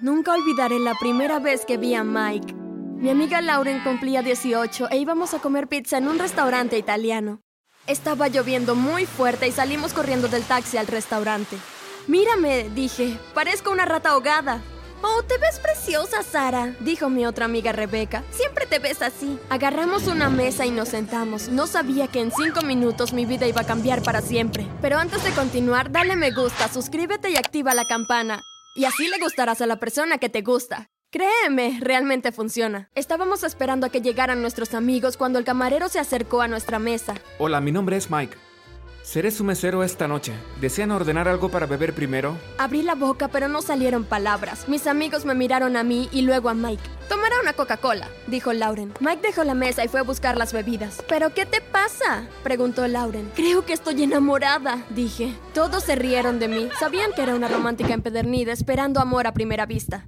Nunca olvidaré la primera vez que vi a Mike. Mi amiga Lauren cumplía 18 e íbamos a comer pizza en un restaurante italiano. Estaba lloviendo muy fuerte y salimos corriendo del taxi al restaurante. Mírame, dije, parezco una rata ahogada. Oh, te ves preciosa, Sara, dijo mi otra amiga Rebeca. Siempre te ves así. Agarramos una mesa y nos sentamos. No sabía que en cinco minutos mi vida iba a cambiar para siempre. Pero antes de continuar, dale me gusta, suscríbete y activa la campana. Y así le gustarás a la persona que te gusta. Créeme, realmente funciona. Estábamos esperando a que llegaran nuestros amigos cuando el camarero se acercó a nuestra mesa. Hola, mi nombre es Mike. Seré su mesero esta noche. ¿Desean ordenar algo para beber primero? Abrí la boca, pero no salieron palabras. Mis amigos me miraron a mí y luego a Mike. Tomará una Coca-Cola, dijo Lauren. Mike dejó la mesa y fue a buscar las bebidas. ¿Pero qué te pasa? preguntó Lauren. Creo que estoy enamorada, dije. Todos se rieron de mí. Sabían que era una romántica empedernida esperando amor a primera vista.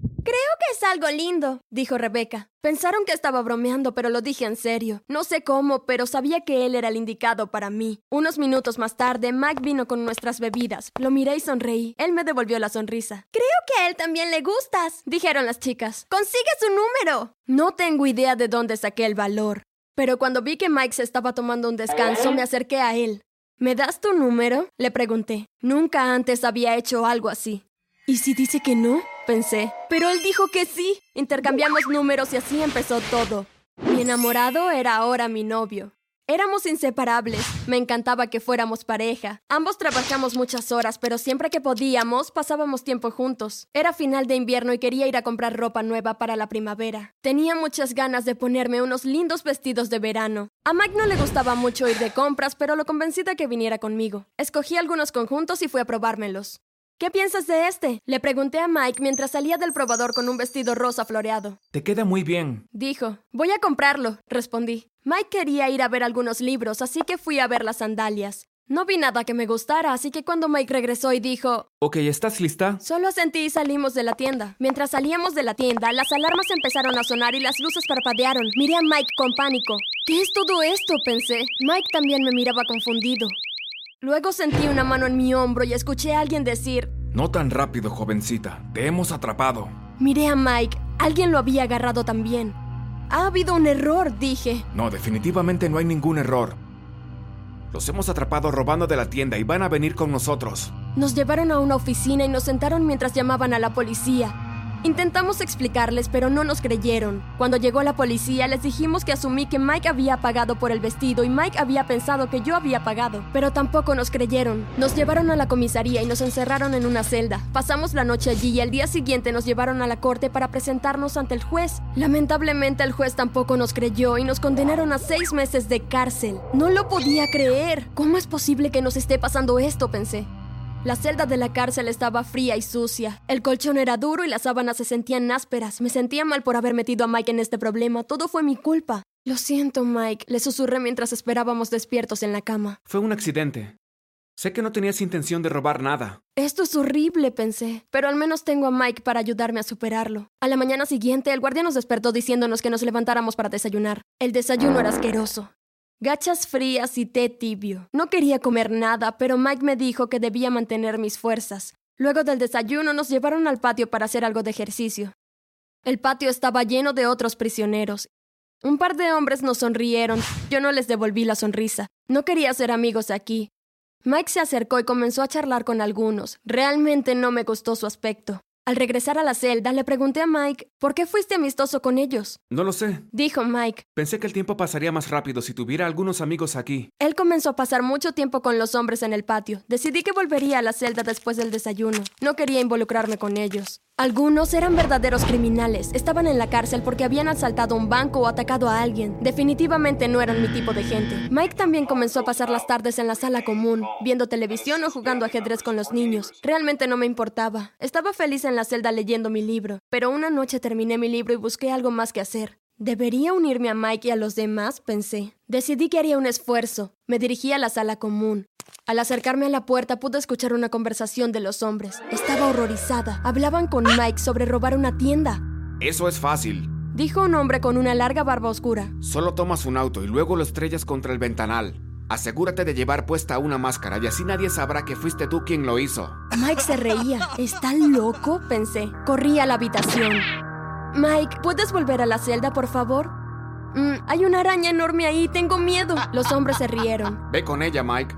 Es algo lindo, dijo Rebeca. Pensaron que estaba bromeando, pero lo dije en serio. No sé cómo, pero sabía que él era el indicado para mí. Unos minutos más tarde, Mike vino con nuestras bebidas. Lo miré y sonreí. Él me devolvió la sonrisa. Creo que a él también le gustas, dijeron las chicas. Consigue su número. No tengo idea de dónde saqué el valor. Pero cuando vi que Mike se estaba tomando un descanso, me acerqué a él. ¿Me das tu número? Le pregunté. Nunca antes había hecho algo así. ¿Y si dice que no? Pensé. Pero él dijo que sí. Intercambiamos números y así empezó todo. Mi enamorado era ahora mi novio. Éramos inseparables. Me encantaba que fuéramos pareja. Ambos trabajamos muchas horas, pero siempre que podíamos, pasábamos tiempo juntos. Era final de invierno y quería ir a comprar ropa nueva para la primavera. Tenía muchas ganas de ponerme unos lindos vestidos de verano. A Mike no le gustaba mucho ir de compras, pero lo convencí de que viniera conmigo. Escogí algunos conjuntos y fui a probármelos. ¿Qué piensas de este? Le pregunté a Mike mientras salía del probador con un vestido rosa floreado. Te queda muy bien. Dijo. Voy a comprarlo, respondí. Mike quería ir a ver algunos libros, así que fui a ver las sandalias. No vi nada que me gustara, así que cuando Mike regresó y dijo, Ok, ¿estás lista? Solo sentí y salimos de la tienda. Mientras salíamos de la tienda, las alarmas empezaron a sonar y las luces parpadearon. Miré a Mike con pánico. ¿Qué es todo esto? pensé. Mike también me miraba confundido. Luego sentí una mano en mi hombro y escuché a alguien decir, No tan rápido, jovencita. Te hemos atrapado. Miré a Mike. Alguien lo había agarrado también. Ha habido un error, dije. No, definitivamente no hay ningún error. Los hemos atrapado robando de la tienda y van a venir con nosotros. Nos llevaron a una oficina y nos sentaron mientras llamaban a la policía. Intentamos explicarles, pero no nos creyeron. Cuando llegó la policía, les dijimos que asumí que Mike había pagado por el vestido y Mike había pensado que yo había pagado, pero tampoco nos creyeron. Nos llevaron a la comisaría y nos encerraron en una celda. Pasamos la noche allí y al día siguiente nos llevaron a la corte para presentarnos ante el juez. Lamentablemente el juez tampoco nos creyó y nos condenaron a seis meses de cárcel. No lo podía creer. ¿Cómo es posible que nos esté pasando esto? pensé. La celda de la cárcel estaba fría y sucia. El colchón era duro y las sábanas se sentían ásperas. Me sentía mal por haber metido a Mike en este problema. Todo fue mi culpa. Lo siento, Mike, le susurré mientras esperábamos despiertos en la cama. Fue un accidente. Sé que no tenías intención de robar nada. Esto es horrible, pensé, pero al menos tengo a Mike para ayudarme a superarlo. A la mañana siguiente, el guardia nos despertó diciéndonos que nos levantáramos para desayunar. El desayuno era asqueroso. Gachas frías y té tibio. No quería comer nada, pero Mike me dijo que debía mantener mis fuerzas. Luego del desayuno nos llevaron al patio para hacer algo de ejercicio. El patio estaba lleno de otros prisioneros. Un par de hombres nos sonrieron. Yo no les devolví la sonrisa. No quería ser amigos aquí. Mike se acercó y comenzó a charlar con algunos. Realmente no me gustó su aspecto. Al regresar a la celda, le pregunté a Mike, ¿por qué fuiste amistoso con ellos? No lo sé. Dijo Mike. Pensé que el tiempo pasaría más rápido si tuviera algunos amigos aquí. Él comenzó a pasar mucho tiempo con los hombres en el patio. Decidí que volvería a la celda después del desayuno. No quería involucrarme con ellos. Algunos eran verdaderos criminales. Estaban en la cárcel porque habían asaltado un banco o atacado a alguien. Definitivamente no eran mi tipo de gente. Mike también comenzó a pasar las tardes en la sala común, viendo televisión o jugando ajedrez con los niños. Realmente no me importaba. Estaba feliz en la celda leyendo mi libro. Pero una noche terminé mi libro y busqué algo más que hacer. ¿Debería unirme a Mike y a los demás? pensé. Decidí que haría un esfuerzo. Me dirigí a la sala común. Al acercarme a la puerta pude escuchar una conversación de los hombres. Estaba horrorizada. Hablaban con Mike sobre robar una tienda. Eso es fácil. Dijo un hombre con una larga barba oscura. Solo tomas un auto y luego lo estrellas contra el ventanal. Asegúrate de llevar puesta una máscara y así nadie sabrá que fuiste tú quien lo hizo. Mike se reía. ¿Está loco? Pensé. Corrí a la habitación. Mike, ¿puedes volver a la celda, por favor? Mm, hay una araña enorme ahí, tengo miedo. Los hombres se rieron. Ve con ella, Mike.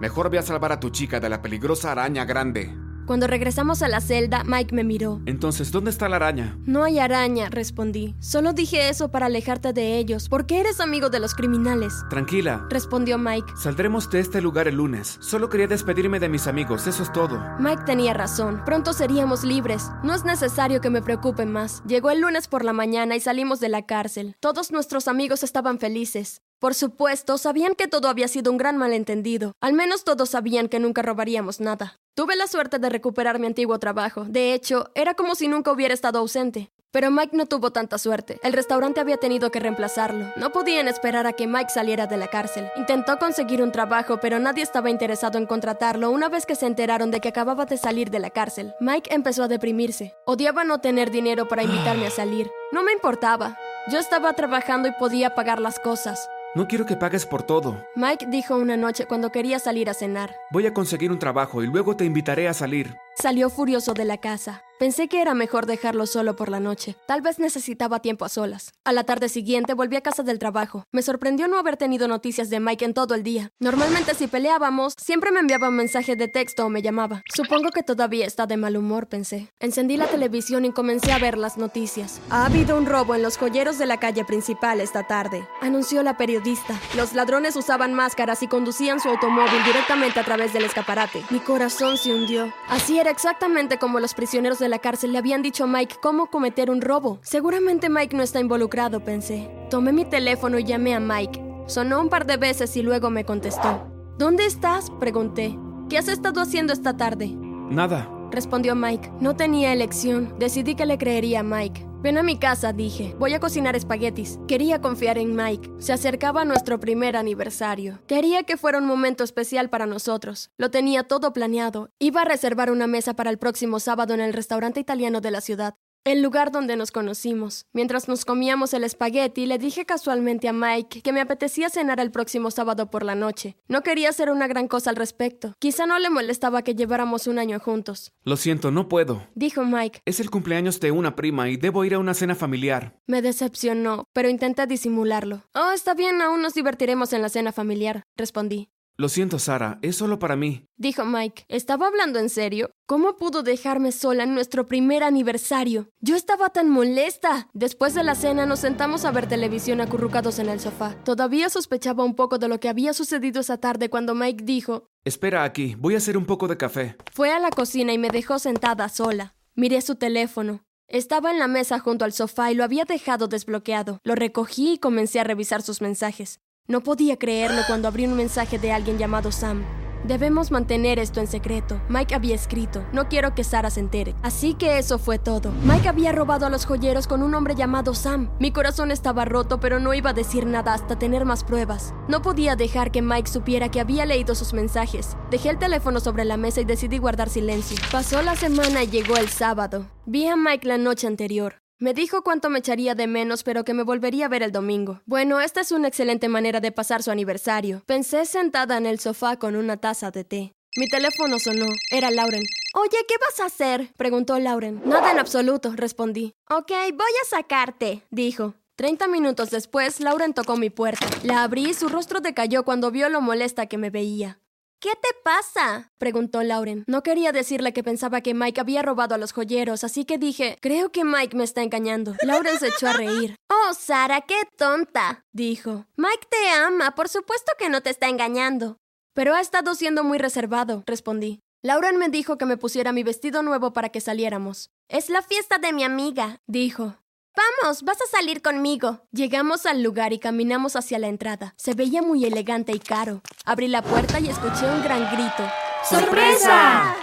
Mejor ve a salvar a tu chica de la peligrosa araña grande. Cuando regresamos a la celda, Mike me miró. Entonces, ¿dónde está la araña? No hay araña, respondí. Solo dije eso para alejarte de ellos, porque eres amigo de los criminales. Tranquila, Respondió Mike. saldremos de este lugar el lunes. Solo quería despedirme de mis amigos, eso es todo. Mike tenía razón. Pronto seríamos libres. No es necesario que me preocupe más. Llegó el lunes por la mañana y salimos de la cárcel. Todos nuestros amigos estaban felices. Por supuesto, sabían que todo había sido un gran malentendido. Al menos todos sabían que nunca robaríamos nada. Tuve la suerte de recuperar mi antiguo trabajo. De hecho, era como si nunca hubiera estado ausente. Pero Mike no tuvo tanta suerte. El restaurante había tenido que reemplazarlo. No podían esperar a que Mike saliera de la cárcel. Intentó conseguir un trabajo, pero nadie estaba interesado en contratarlo una vez que se enteraron de que acababa de salir de la cárcel. Mike empezó a deprimirse. Odiaba no tener dinero para invitarme a salir. No me importaba. Yo estaba trabajando y podía pagar las cosas. No quiero que pagues por todo. Mike dijo una noche cuando quería salir a cenar. Voy a conseguir un trabajo y luego te invitaré a salir. Salió furioso de la casa. Pensé que era mejor dejarlo solo por la noche. Tal vez necesitaba tiempo a solas. A la tarde siguiente volví a casa del trabajo. Me sorprendió no haber tenido noticias de Mike en todo el día. Normalmente si peleábamos, siempre me enviaba un mensaje de texto o me llamaba. Supongo que todavía está de mal humor, pensé. Encendí la televisión y comencé a ver las noticias. Ha habido un robo en los joyeros de la calle principal esta tarde, anunció la periodista. Los ladrones usaban máscaras y conducían su automóvil directamente a través del escaparate. Mi corazón se hundió. Así era exactamente como los prisioneros de la cárcel le habían dicho a Mike cómo cometer un robo. Seguramente Mike no está involucrado, pensé. Tomé mi teléfono y llamé a Mike. Sonó un par de veces y luego me contestó. ¿Dónde estás? pregunté. ¿Qué has estado haciendo esta tarde? Nada. Respondió Mike. No tenía elección. Decidí que le creería a Mike. Ven a mi casa, dije. Voy a cocinar espaguetis. Quería confiar en Mike. Se acercaba nuestro primer aniversario. Quería que fuera un momento especial para nosotros. Lo tenía todo planeado. Iba a reservar una mesa para el próximo sábado en el restaurante italiano de la ciudad. El lugar donde nos conocimos. Mientras nos comíamos el espagueti, le dije casualmente a Mike que me apetecía cenar el próximo sábado por la noche. No quería hacer una gran cosa al respecto. Quizá no le molestaba que lleváramos un año juntos. Lo siento, no puedo. Dijo Mike. Es el cumpleaños de una prima y debo ir a una cena familiar. Me decepcionó, pero intenté disimularlo. Oh, está bien, aún nos divertiremos en la cena familiar, respondí. Lo siento, Sara, es solo para mí. Dijo Mike. ¿Estaba hablando en serio? ¿Cómo pudo dejarme sola en nuestro primer aniversario? Yo estaba tan molesta. Después de la cena nos sentamos a ver televisión acurrucados en el sofá. Todavía sospechaba un poco de lo que había sucedido esa tarde cuando Mike dijo, Espera aquí, voy a hacer un poco de café. Fue a la cocina y me dejó sentada sola. Miré su teléfono. Estaba en la mesa junto al sofá y lo había dejado desbloqueado. Lo recogí y comencé a revisar sus mensajes. No podía creerlo cuando abrí un mensaje de alguien llamado Sam. Debemos mantener esto en secreto. Mike había escrito, no quiero que Sara se entere. Así que eso fue todo. Mike había robado a los joyeros con un hombre llamado Sam. Mi corazón estaba roto, pero no iba a decir nada hasta tener más pruebas. No podía dejar que Mike supiera que había leído sus mensajes. Dejé el teléfono sobre la mesa y decidí guardar silencio. Pasó la semana y llegó el sábado. Vi a Mike la noche anterior. Me dijo cuánto me echaría de menos, pero que me volvería a ver el domingo. Bueno, esta es una excelente manera de pasar su aniversario. Pensé sentada en el sofá con una taza de té. Mi teléfono sonó. Era Lauren. Oye, ¿qué vas a hacer? preguntó Lauren. Nada en absoluto, respondí. Ok, voy a sacarte, dijo. Treinta minutos después, Lauren tocó mi puerta. La abrí y su rostro decayó cuando vio lo molesta que me veía. ¿Qué te pasa? preguntó Lauren. No quería decirle que pensaba que Mike había robado a los joyeros, así que dije, creo que Mike me está engañando. Lauren se echó a reír. Oh, Sara, qué tonta, dijo. Mike te ama, por supuesto que no te está engañando. Pero ha estado siendo muy reservado, respondí. Lauren me dijo que me pusiera mi vestido nuevo para que saliéramos. Es la fiesta de mi amiga, dijo. Vamos, vas a salir conmigo. Llegamos al lugar y caminamos hacia la entrada. Se veía muy elegante y caro. Abrí la puerta y escuché un gran grito. ¡Sorpresa!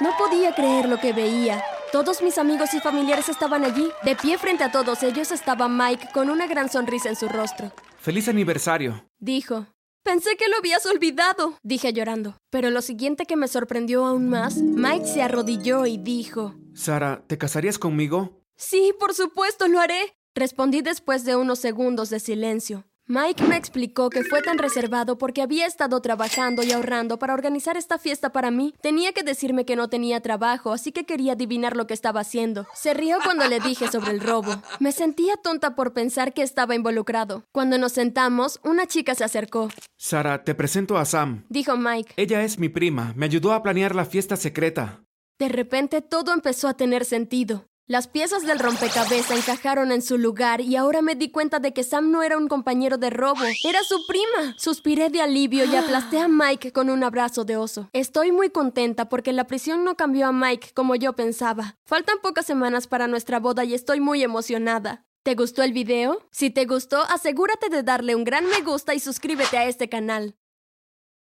No podía creer lo que veía. Todos mis amigos y familiares estaban allí. De pie frente a todos ellos estaba Mike con una gran sonrisa en su rostro. ¡Feliz aniversario! Dijo. Pensé que lo habías olvidado, dije llorando. Pero lo siguiente que me sorprendió aún más, Mike se arrodilló y dijo, Sara, ¿te casarías conmigo? Sí, por supuesto, lo haré, respondí después de unos segundos de silencio. Mike me explicó que fue tan reservado porque había estado trabajando y ahorrando para organizar esta fiesta para mí. Tenía que decirme que no tenía trabajo, así que quería adivinar lo que estaba haciendo. Se rió cuando le dije sobre el robo. Me sentía tonta por pensar que estaba involucrado. Cuando nos sentamos, una chica se acercó. Sara, te presento a Sam. Dijo Mike. Ella es mi prima. Me ayudó a planear la fiesta secreta. De repente todo empezó a tener sentido. Las piezas del rompecabezas encajaron en su lugar y ahora me di cuenta de que Sam no era un compañero de robo, era su prima. Suspiré de alivio y aplasté a Mike con un abrazo de oso. Estoy muy contenta porque la prisión no cambió a Mike como yo pensaba. Faltan pocas semanas para nuestra boda y estoy muy emocionada. ¿Te gustó el video? Si te gustó, asegúrate de darle un gran me gusta y suscríbete a este canal.